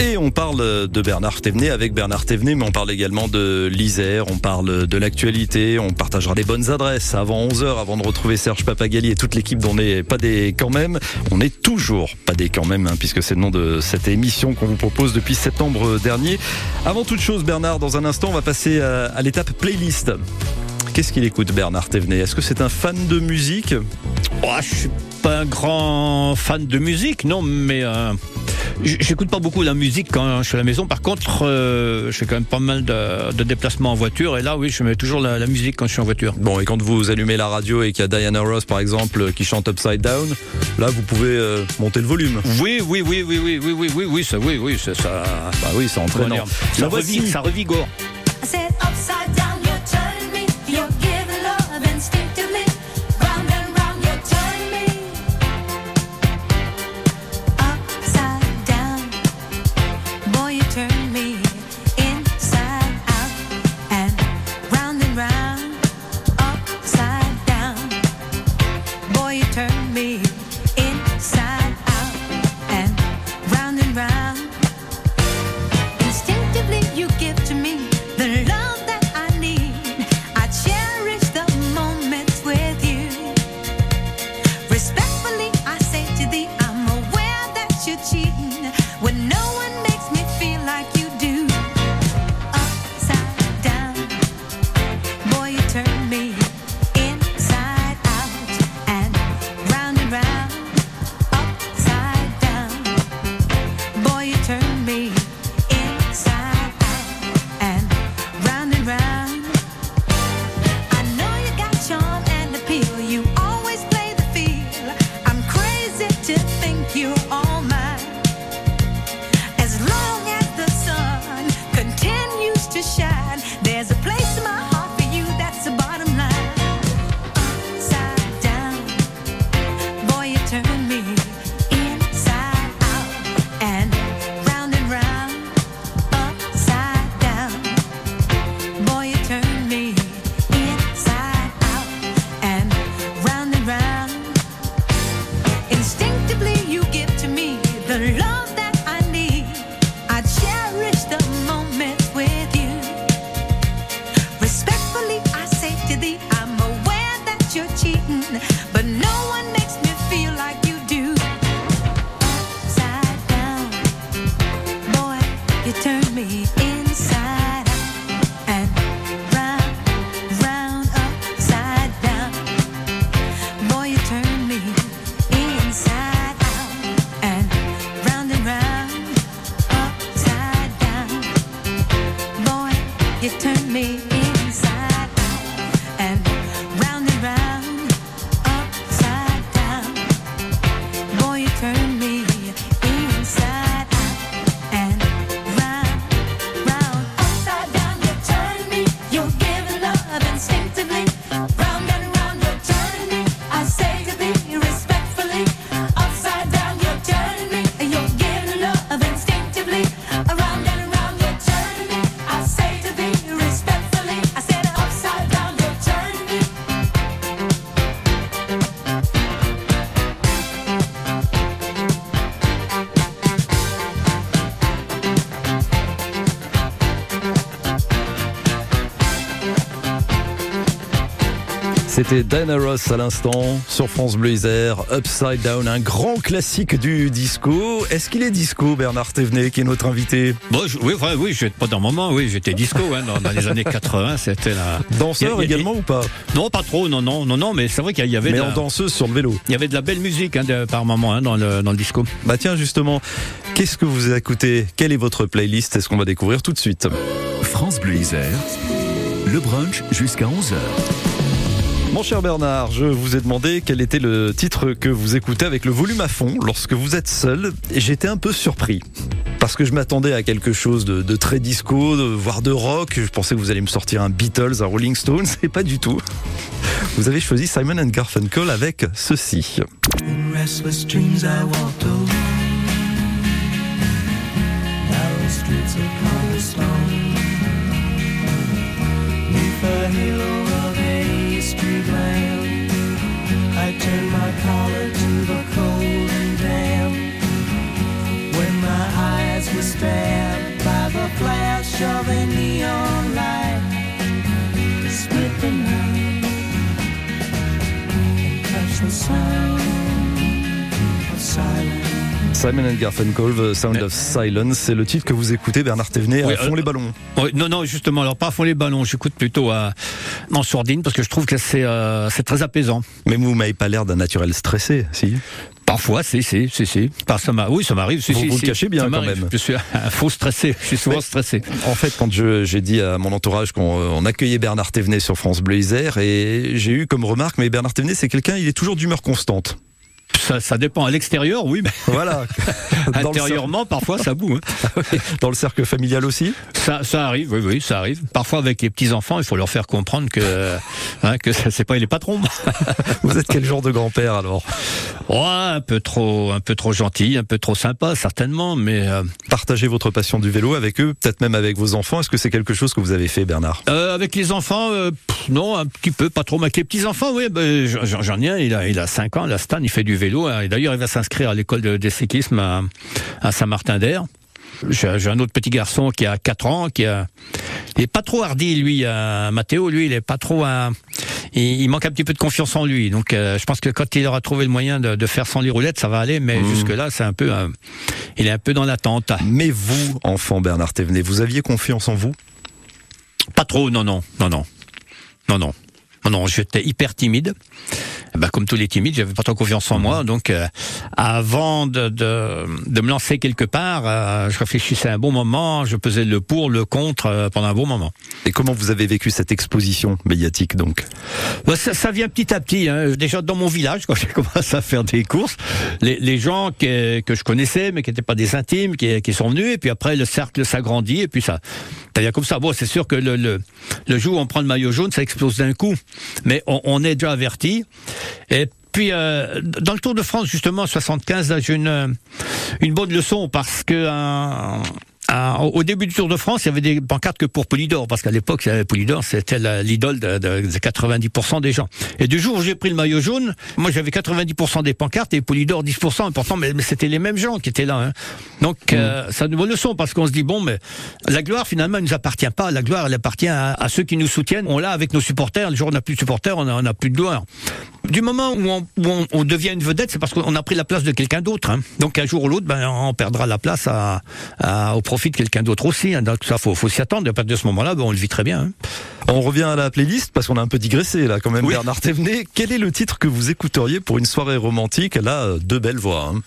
Et on parle de Bernard Thévenet avec Bernard Thévenet, mais on parle également de l'Isère, on parle de l'actualité, on partagera des bonnes adresses avant 11h, avant de retrouver Serge Papagali et toute l'équipe dont on n'est pas des quand même. On n'est toujours pas des quand même, hein, puisque c'est le nom de cette émission qu'on vous propose depuis septembre dernier. Avant toute chose, Bernard, dans un instant, on va passer à, l'étape playlist. Qu'est-ce qu'il écoute, Bernard Thévenet? Est-ce que c'est un fan de musique? Oh, suis pas un grand fan de musique, non, mais euh, J'écoute pas beaucoup la musique quand je suis à la maison. Par contre, euh, je fais quand même pas mal de, de déplacements en voiture. Et là, oui, je mets toujours la, la musique quand je suis en voiture. Bon, et quand vous allumez la radio et qu'il y a Diana Ross, par exemple, qui chante Upside Down, là, vous pouvez euh, monter le volume. Oui, oui, oui, oui, oui, oui, oui, oui, oui, ça, oui, oui, c'est ça. Bah oui, c'est entraînant. Ça, ça revigore. You turn me C'était Diana Ross à l'instant sur France Bleu Isère, Upside Down, un grand classique du disco. Est-ce qu'il est disco, Bernard Thévenet, qui est notre invité Bon, je- oui, enfin, oui, j'étais pas dans mon moment, oui, j'étais disco, hein, dans, dans les années 80, c'était la. Danseur Il y a- il y a- également ou pas Non, pas trop, non, non, non, non, mais c'est vrai qu'il y avait. Mais de en la- danseuse sur le vélo. Il y avait de la belle musique hein, de- par moment hein, dans, le, dans le disco. Bah tiens, justement, qu'est-ce que vous écoutez? Quelle est votre playlist? C'est ce qu'on va découvrir tout de suite? France Bleu Isère, le brunch jusqu'à 11h. Mon cher Bernard, je vous ai demandé quel était le titre que vous écoutez avec le volume à fond lorsque vous êtes seul, et j'étais un peu surpris. Parce que je m'attendais à quelque chose de, très disco, voire de rock. Je pensais que vous alliez me sortir un Beatles, un Rolling Stones, et pas du tout. Vous avez choisi Simon and Garfunkel avec ceci. Simon and Garfunkel, The Sound of Silence, c'est le titre que vous écoutez, Bernard Thévenet, à Oui, fond euh, les ballons. Oui, non, non, justement, alors pas à fond les ballons, j'écoute plutôt à, en sourdine parce que je trouve que c'est euh, très apaisant. Mais vous m'avez pas l'air d'un naturel stressé, si Parfois, c'est, c'est, c'est, c'est. Par ça oui, ça m'arrive. si, Vous si, vous le si. cachez bien, quand même. Je suis un faux stressé. Je suis souvent Mais- stressé. En fait, quand j'ai dit à mon entourage qu'on euh, accueillait Bernard Thévenet sur France Bleu Isère, et j'ai eu comme remarque, mais Bernard Thévenet, c'est quelqu'un, il est toujours d'humeur constante. Ça, ça dépend. À l'extérieur, oui, mais Voilà. Intérieurement, parfois, ça boue. hein. Dans le cercle familial aussi Ça, ça arrive, oui, oui, ça arrive. Parfois, avec les petits enfants, il faut leur faire comprendre que, hein, que c'est pas les patrons. Vous êtes quel genre de grand-père alors? Ouais, un peu trop, un peu trop gentil, un peu trop sympa, certainement, mais. euh, Partagez votre passion du vélo avec eux, peut-être même avec vos enfants. Est-ce que c'est quelque chose que vous avez fait, Bernard? Euh, avec les enfants, euh, pff, non, un petit peu, pas trop. Mais avec les petits enfants, oui, j'en j'en ai un. Il a, il a 5 ans. La Stan, il fait du vélo. Hein, Et d'ailleurs, il va s'inscrire à l'école de, de cyclisme à, à Saint-Martin-d'Air. J'ai un autre petit garçon qui a 4 ans, qui a, il est pas trop hardi, lui. euh, Mathéo, lui, il est pas trop. un- il, il manque un petit peu de confiance en lui. Donc, euh, je pense que quand il aura trouvé le moyen de, de faire sans les roulettes, ça va aller. Mais Mmh. jusque là, c'est un peu, il est un peu dans l'attente. Mais vous, enfant Bernard Thévenet, vous aviez confiance en vous? Pas trop, non, non, non, non, non, non. Non, non, j'étais hyper timide. Bah, comme tous les timides, j'avais pas trop confiance en moi. Donc, euh, avant de, de, de me lancer quelque part, euh, je réfléchissais un bon moment, je pesais le pour, le contre euh, pendant un bon moment. Et comment vous avez vécu cette exposition médiatique donc? Bah, ça, ça vient petit à petit. Hein. Déjà dans mon village, quand j'ai commencé à faire des courses, les, les gens que, que je connaissais, mais qui n'étaient pas des intimes, qui, qui sont venus, et puis après le cercle s'agrandit, et puis ça, c'est-à-dire comme ça. Bon, c'est sûr que le, le, le jour où on prend le maillot jaune, ça explose d'un coup, mais on, est déjà averti. Et puis euh, dans le Tour de France justement 75, là j'ai une une bonne leçon parce que un- un- au début du Tour de France, il y avait des pancartes que pour Polydor, parce qu'à l'époque, Polydor, c'était l'idole de, de- de 90% des gens. Et du jour où j'ai pris le maillot jaune, moi j'avais 90% des pancartes et Polydor 10%. Pourtant, mais, mais c'était les mêmes gens qui étaient là. hein. Donc, euh, ça nous bonne leçon parce qu'on se dit bon, mais la gloire finalement, elle nous appartient pas. La gloire, elle appartient à, à ceux qui nous soutiennent. On l'a avec nos supporters. Le jour où on n'a plus de supporters, on n'a on n'a plus de gloire. Du moment où on, où on- on devient une vedette, c'est parce qu'on a pris la place de quelqu'un d'autre. hein. Donc un jour ou l'autre, ben, on perdra la place à, à- au profit de quelqu'un d'autre aussi. hein. Donc ça, faut, faut s'y attendre. Et à partir de ce moment-là, ben, on le vit très bien. hein. On revient à la playlist parce qu'on a un peu digressé là quand même Oui. Bernard Thévenet. Quel est le titre que vous écouteriez pour une soirée romantique? Là, euh, deux belles voix. hein.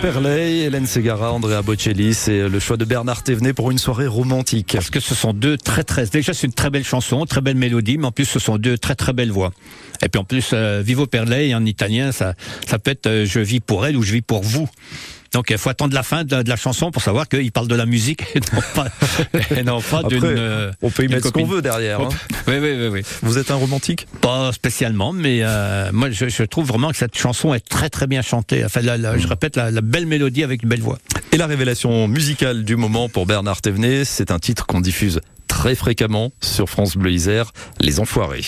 Perley, Hélène Segara, Andrea Bocelli, c'est le choix de Bernard Thévenet pour une soirée romantique. Parce que ce sont deux très très. Déjà, c'est une très belle chanson, très belle mélodie, mais en plus, ce sont deux très très belles voix. Et puis en plus, euh, Vivo per lei en italien, ça, ça peut être euh, je vis pour elle ou je vis pour vous. Donc il faut attendre la fin de, de la chanson pour savoir qu'il parle de la musique et non pas, et non pas Après, d'une. on peut y mettre ce qu'on veut derrière. hein. Oui, oui, oui, oui. Vous êtes un romantique? Pas spécialement, mais euh, moi je, je trouve vraiment que cette chanson est très très bien chantée. Enfin, la- la- je répète, la, la belle mélodie avec une belle voix. Et la révélation musicale du moment pour Bernard Thévenet, c'est un titre qu'on diffuse très fréquemment sur France Bleu Isère, Les Enfoirés.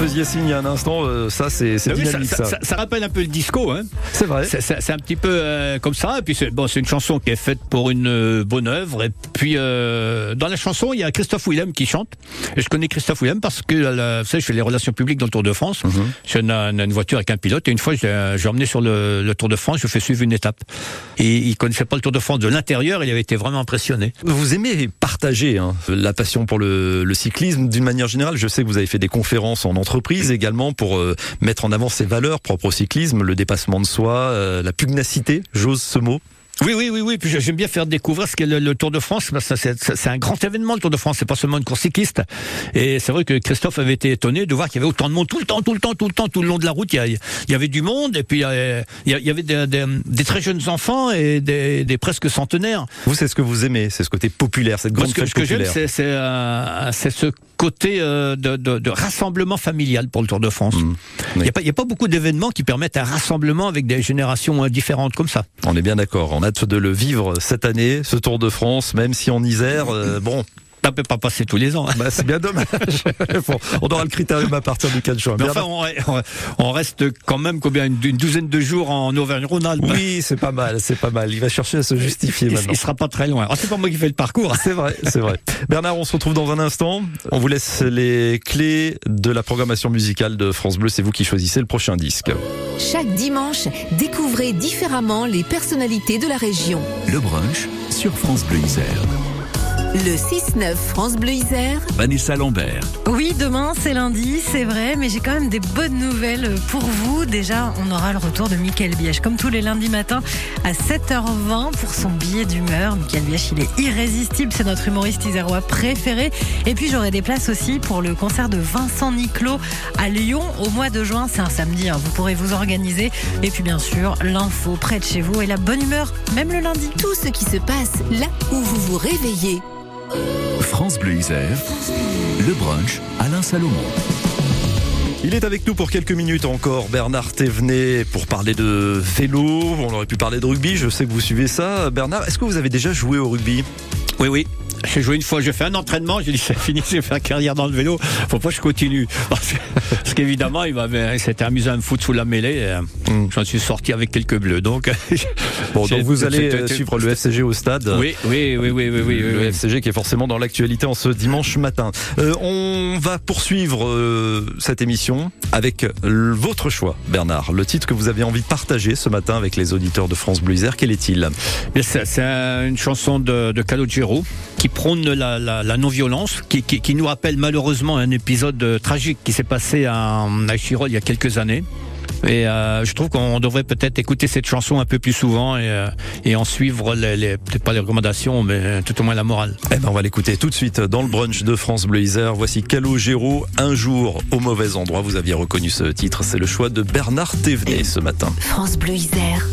Faisiez signe il y a un instant, euh, ça c'est c'est Ah oui, ça, dynamique ça- ça. ça- ça rappelle un peu le disco, hein. C'est vrai. C'est- un petit peu euh, comme ça. Et puis c'est bon, c'est une chanson qui est faite pour une euh, bonne œuvre. Et puis dans la chanson, il y a Christophe Willem qui chante. Et je connais Christophe Willem parce que vous savez, je fais les relations publiques dans le Tour de France. Mhm. J'ai une, voiture avec un pilote. Et une fois, j'ai j'ai emmené sur le, le Tour de France. Je fais suivre une étape. Et il connaissait pas le Tour de France de l'intérieur. Il avait été vraiment impressionné. Vous aimez partager hein, la passion pour le, le cyclisme d'une manière générale. Je sais que vous avez fait des conférences en entreprise également pour euh, mettre en avant ces valeurs propres au cyclisme, le dépassement de soi, euh, la pugnacité, j'ose ce mot. Oui, oui, oui, oui. Puis j'aime bien faire découvrir ce qu'est le, le Tour de France. parce que c'est- un grand événement, le Tour de France. C'est pas seulement une course cycliste. Et c'est vrai que Christophe avait été étonné de voir qu'il y avait autant de monde tout le temps, tout le temps, tout le temps, tout le long de la route. Il y, a- il y avait du monde. Et puis il y, a- il y avait des, des- des très jeunes enfants et des, des presque centenaires. Vous, c'est ce que vous aimez, c'est ce côté populaire, cette Moi, grande ce que, fête ce que j'aime, populaire. c'est euh, c'est ce côté euh, de, de- de rassemblement familial pour le Tour de France. Mmh. Il n'y a, pas- a beaucoup d'événements qui permettent un rassemblement avec des générations euh, différentes comme ça. On est bien d'accord. On a hâte de le vivre cette année, ce Tour de France, même si en Isère, euh, bon, Ça peut pas passer tous les ans. Bah, c'est bien dommage. Bon, on aura le critérium à partir du 4 juin. Mais enfin, on, on- on reste quand même combien une, une douzaine de jours en Auvergne-Rhône-Alpes. Oui, c'est pas mal, c'est pas mal. Il va chercher à se justifier il, maintenant. il sera pas très loin. Ah, c'est pas moi qui fais le parcours. C'est vrai, c'est vrai. Bernard, on se retrouve dans un instant. On vous laisse les clés de la programmation musicale de France Bleu. C'est vous qui choisissez le prochain disque. Chaque dimanche, découvrez différemment les personnalités de la région. Le brunch sur France Bleu Isère. Le 6-9 France Bleu Isère, Vanessa Lambert. Oui, demain c'est lundi, c'est vrai, mais j'ai quand même des bonnes nouvelles pour vous. Déjà, on aura le retour de Mickaël Bièche, comme tous les lundis matins à 7h20 pour son billet d'humeur. Mickaël Bièche, il est irrésistible, c'est notre humoriste isérois préféré. Et puis j'aurai des places aussi pour le concert de Vincent Niclot à Lyon au mois de juin. C'est un samedi, hein, vous pourrez vous organiser. Et puis bien sûr, l'info près de chez vous et la bonne humeur, même le lundi. tout ce qui se passe là où vous vous réveillez. France Bleu Isère. Le brunch Alain Salomon. Il est avec nous pour quelques minutes encore, Bernard Thévenet, pour parler de vélo. On aurait pu parler de rugby, je sais que vous suivez ça. Bernard, est-ce que vous avez déjà joué au rugby? Oui, oui. J'ai joué une fois, j'ai fait un entraînement, j'ai dit c'est fini, j'ai fait une carrière dans le vélo, faut pas que je continue. Parce qu'évidemment, il m'avait, c'était amusé à me foutre sous la mêlée, euh, j'en suis sorti avec quelques bleus. Donc, Bon, donc vous allez euh, suivre le FCG au stade. Oui, oui, oui, oui, oui, oui, le oui. FCG qui est forcément dans l'actualité en ce dimanche matin. Euh, on va poursuivre euh, cette émission avec votre choix, Bernard. Le titre que vous avez envie de partager ce matin avec les auditeurs de France Bleu quel est-il? C'est c'est un- une chanson de, Calogero qui prône la, non-violence, qui nous rappelle malheureusement un épisode euh, tragique qui s'est passé à, à Chirol il y a quelques années. Et euh, je trouve qu'on devrait peut-être écouter cette chanson un peu plus souvent et, euh, et en suivre les, les- peut-être pas les recommandations, mais tout au moins la morale. Eh ben, on va l'écouter tout de suite dans le brunch de France Bleu Isère. Voici Calogero, un jour au mauvais endroit. Vous aviez reconnu ce titre. C'est le choix de Bernard Thévenet ce matin. France Bleu Isère.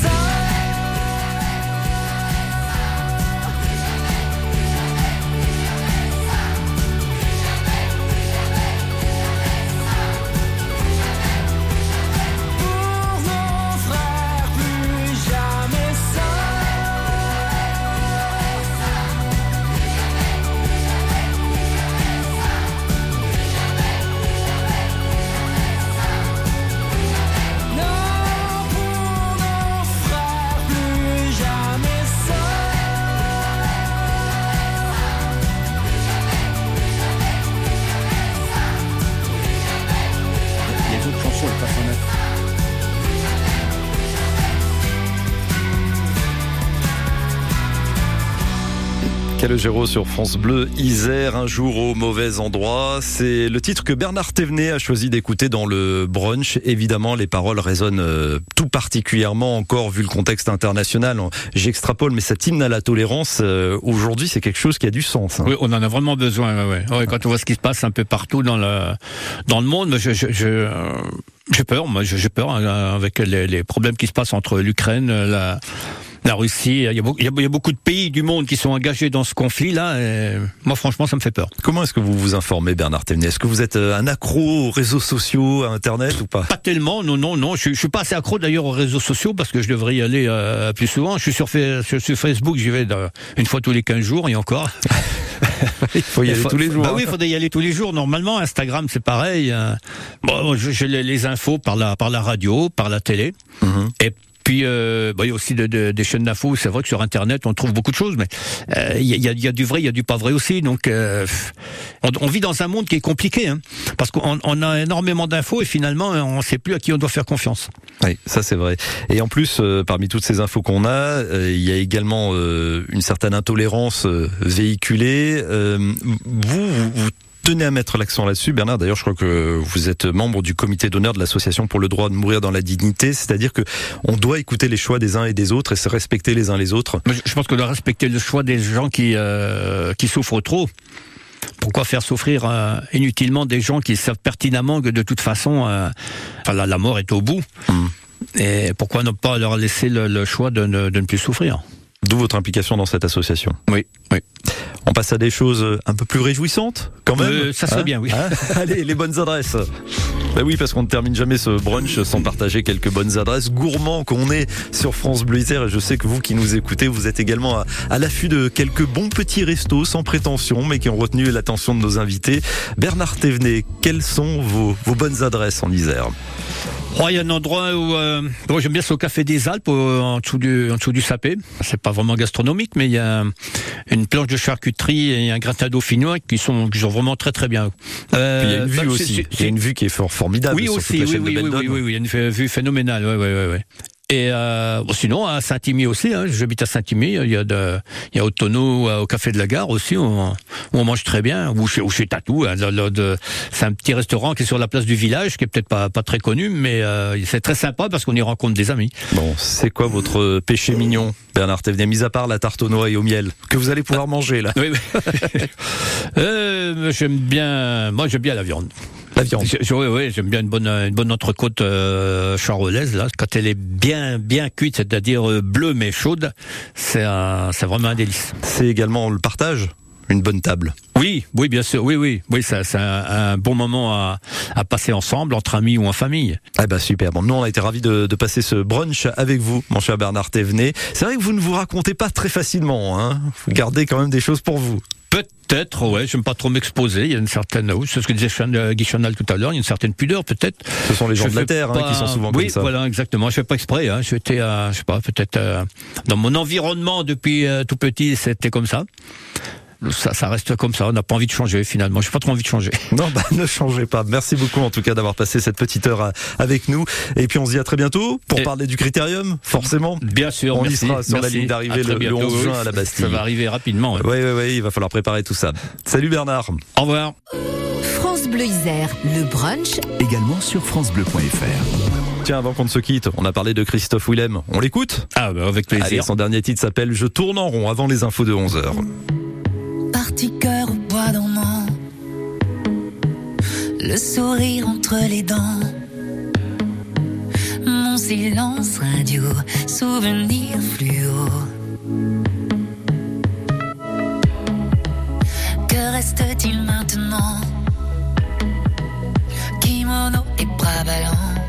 Jamais Calogero sur France Bleu, Isère, un jour au mauvais endroit. C'est le titre que Bernard Thévenet a choisi d'écouter dans le brunch. Évidemment, les paroles résonnent euh, tout particulièrement encore vu le contexte international. J'extrapole, mais cette hymne à la tolérance, euh, aujourd'hui, c'est quelque chose qui a du sens. hein. Oui, on en a vraiment besoin. quand on voit ce qui se passe un peu partout dans le monde, euh, j'ai peur. Moi, j'ai peur hein, avec les, les problèmes qui se passent entre l'Ukraine, la la Russie. Il y, a beaucoup, il y a- il y a beaucoup de pays du monde qui sont engagés dans ce conflit-là. et Moi, franchement, ça me fait peur. Comment est-ce que vous vous informez, Bernard Thévenet? Est-ce que vous êtes euh, un accro aux réseaux sociaux, à Internet ou pas? Pas tellement, non, non, non. Je, je suis pas assez accro d'ailleurs aux réseaux sociaux parce que je devrais y aller euh, plus souvent. Je suis sur, Fa- sur, sur Facebook, j'y vais une fois tous les 15 jours et encore. Il faut y aller tous les jours. Bah hein. oui, il faudrait y aller tous les jours. Normalement, Instagram, c'est pareil. euh. Bon, je- j'ai les, les infos par la, par la radio, par la télé. Mhm. Et puis, euh, bah, il y a aussi de- de- des chaînes d'infos. C'est vrai que sur Internet, on trouve beaucoup de choses, mais euh, il y, a, y a- du vrai, il y a du pas vrai aussi. Donc, euh, on, vit dans un monde qui est compliqué, hein, parce qu'on on a énormément d'infos et finalement, on ne sait plus à qui on doit faire confiance. Oui, ça c'est vrai. Et en plus, euh, parmi toutes ces infos qu'on a, euh, il y a également euh, une certaine intolérance véhiculée. Vous, vous, vous tenez à mettre l'accent là-dessus, Bernard. D'ailleurs, je crois que vous êtes membre du comité d'honneur de l'association pour le droit de mourir dans la dignité. C'est-à-dire que on doit écouter les choix des uns et des autres et se respecter les uns les autres. Mais je- pense qu'on doit respecter le choix des gens qui, euh, qui souffrent trop. Pourquoi faire souffrir euh, inutilement des gens qui savent pertinemment que de toute façon, euh, enfin, la, la mort est au bout? Et pourquoi ne pas leur laisser le, le choix de ne, de ne plus souffrir? D'où votre implication dans cette association. Oui, oui. On passe à des choses un peu plus réjouissantes, quand même. Euh, ça serait bien, oui. Hein Allez, les bonnes adresses. Ben oui, parce qu'on ne termine jamais ce brunch sans partager quelques bonnes adresses. Gourmands qu'on est sur France Bleu Isère, et je sais que vous qui nous écoutez, vous êtes également à, à l'affût de quelques bons petits restos sans prétention, mais qui ont retenu l'attention de nos invités. Bernard Thévenet, quelles sont vos, vos bonnes adresses en Isère? Oh, Il y a un endroit où euh, moi j'aime bien, c'est au Café des Alpes, au- en dessous du, en dessous du sapé. C'est pas vraiment gastronomique, mais il y a une planche de charcuterie et un gratin dauphinois qui sont, qui sont vraiment très très bien. Euh, il y a une vue aussi. Il y a une vue qui est fort formidable oui sur aussi, toute la oui, oui, oui, oui, oui, oui, il y a une vue vue phénoménale, ouais, ouais, ouais, ouais. Et euh, bon, sinon à Saint-Imier aussi, hein, j'habite à Saint-Imier, il y a de, il y a au tonneau, euh, au café de la gare aussi, on, on mange très bien, ou chez, ou chez Tatou, hein, c'est un petit restaurant qui est sur la place du village, qui est peut-être pas pas très connu, mais euh, c'est très sympa parce qu'on y rencontre des amis. Bon, c'est quoi votre péché mignon, Bernard Thévenet, mis à part la tarte aux noix et au miel, que vous allez pouvoir manger là Oui, oui. euh, j'aime bien, moi j'aime bien la viande. La viande. Oui, oui, j'aime bien une bonne, une bonne entrecôte euh, charolaise là. Quand elle est bien, bien cuite, c'est-à-dire euh, bleue mais chaude, c'est vraiment un délice. C'est également le partage, une bonne table. Oui, oui, bien sûr, oui, oui, oui, ça, c'est un, un bon moment à, à passer ensemble, entre amis ou en famille. Ah bah super, bon, nous on a été ravis de, de passer ce brunch avec vous, mon cher Bernard Thévenet. C'est vrai que vous ne vous racontez pas très facilement, hein vous gardez quand même des choses pour vous. Peut-être, ouais, j'aime pas trop m'exposer. Il y a une certaine, oui, c'est ce que disait euh, Guy Chanal tout à l'heure, il y a une certaine pudeur peut-être. Ce sont les gens Je de la terre hein, qui sont souvent oui, comme ça. voilà, exactement. Je fais pas exprès. Hein. J'étais, euh, je sais pas, peut-être euh, dans mon environnement depuis euh, tout petit, c'était comme ça. Ça, ça reste comme ça. On n'a pas envie de changer finalement. J'ai pas trop envie de changer. Non, bah ne changez pas. Merci beaucoup en tout cas d'avoir passé cette petite heure euh, avec nous. Et puis on se dit à très bientôt pour Et- parler du critérium, forcément. Bien sûr. On y merci, sera sur la ligne À d'arrivée le, le bientôt, 11 oui. juin à la Bastille. Ça va arriver rapidement. Oui, oui, oui, il va falloir préparer tout ça. Salut Bernard. Au revoir. France Bleu Isère, le brunch Également sur FranceBleu.fr. Tiens, avant qu'on ne se quitte, on a parlé de Christophe Willem. On l'écoute? Ah, bah, avec plaisir. Allez, son dernier titre s'appelle Je tourne en rond avant les infos de 11h. Le sourire entre les dents, mon silence radio, souvenir fluo. Que reste-t-il maintenant? Kimono et bras ballants,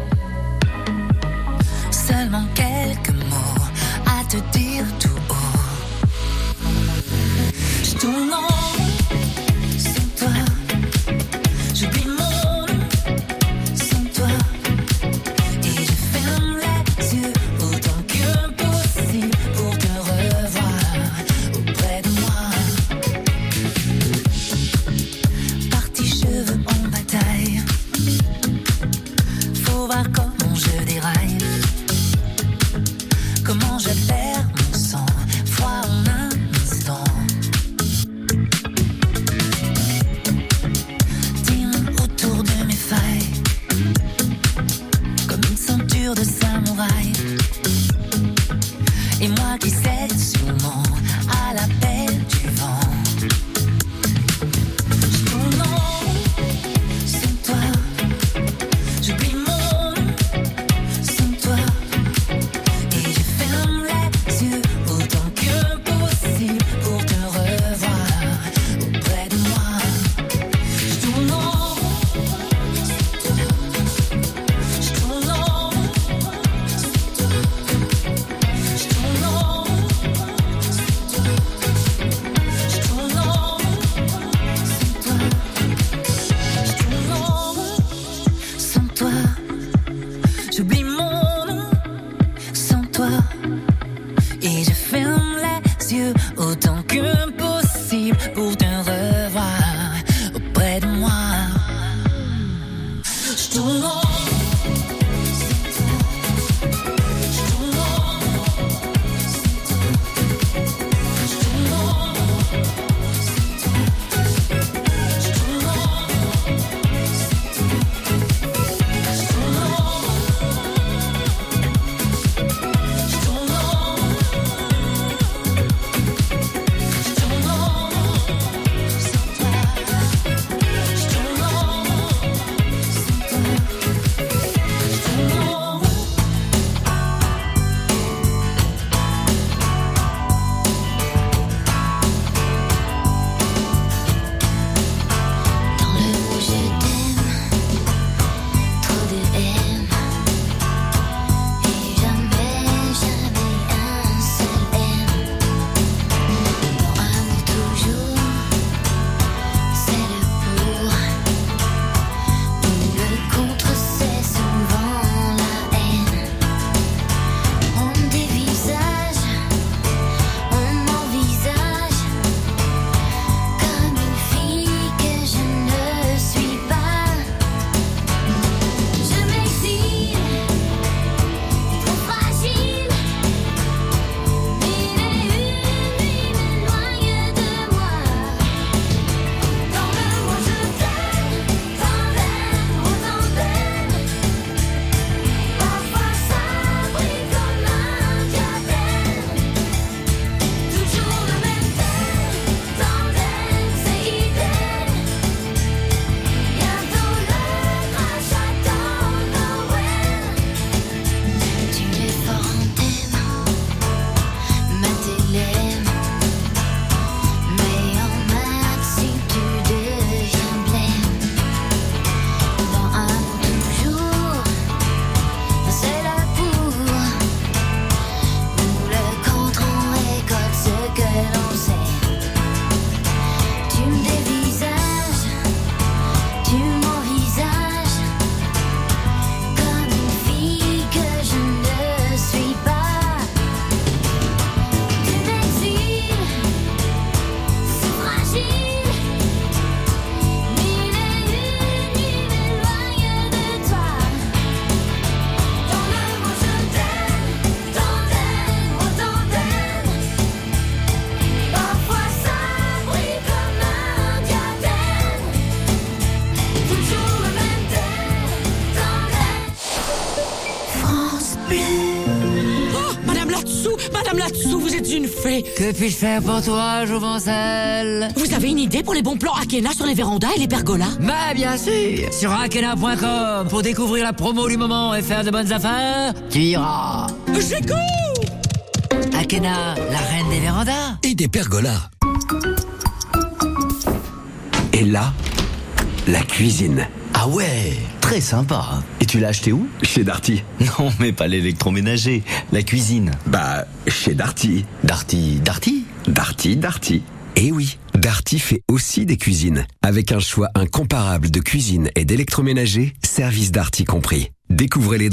Que puis-je faire pour toi, Jouvencelle Vous avez une idée pour les bons plans Akena sur les vérandas et les pergolas? Bah bien sûr! Sur akena.com, pour découvrir la promo du moment et faire de bonnes affaires, tu iras. J'ai Akena, la reine des vérandas. Et des pergolas. Et là, la cuisine. Ah ouais! très sympa. Et tu l'as acheté où? Chez Darty. Non, mais pas l'électroménager, la cuisine. Bah, chez Darty. Darty, Darty? Darty, Darty. Eh oui, Darty fait aussi des cuisines. Avec un choix incomparable de cuisine et d'électroménager, service Darty compris. Découvrez les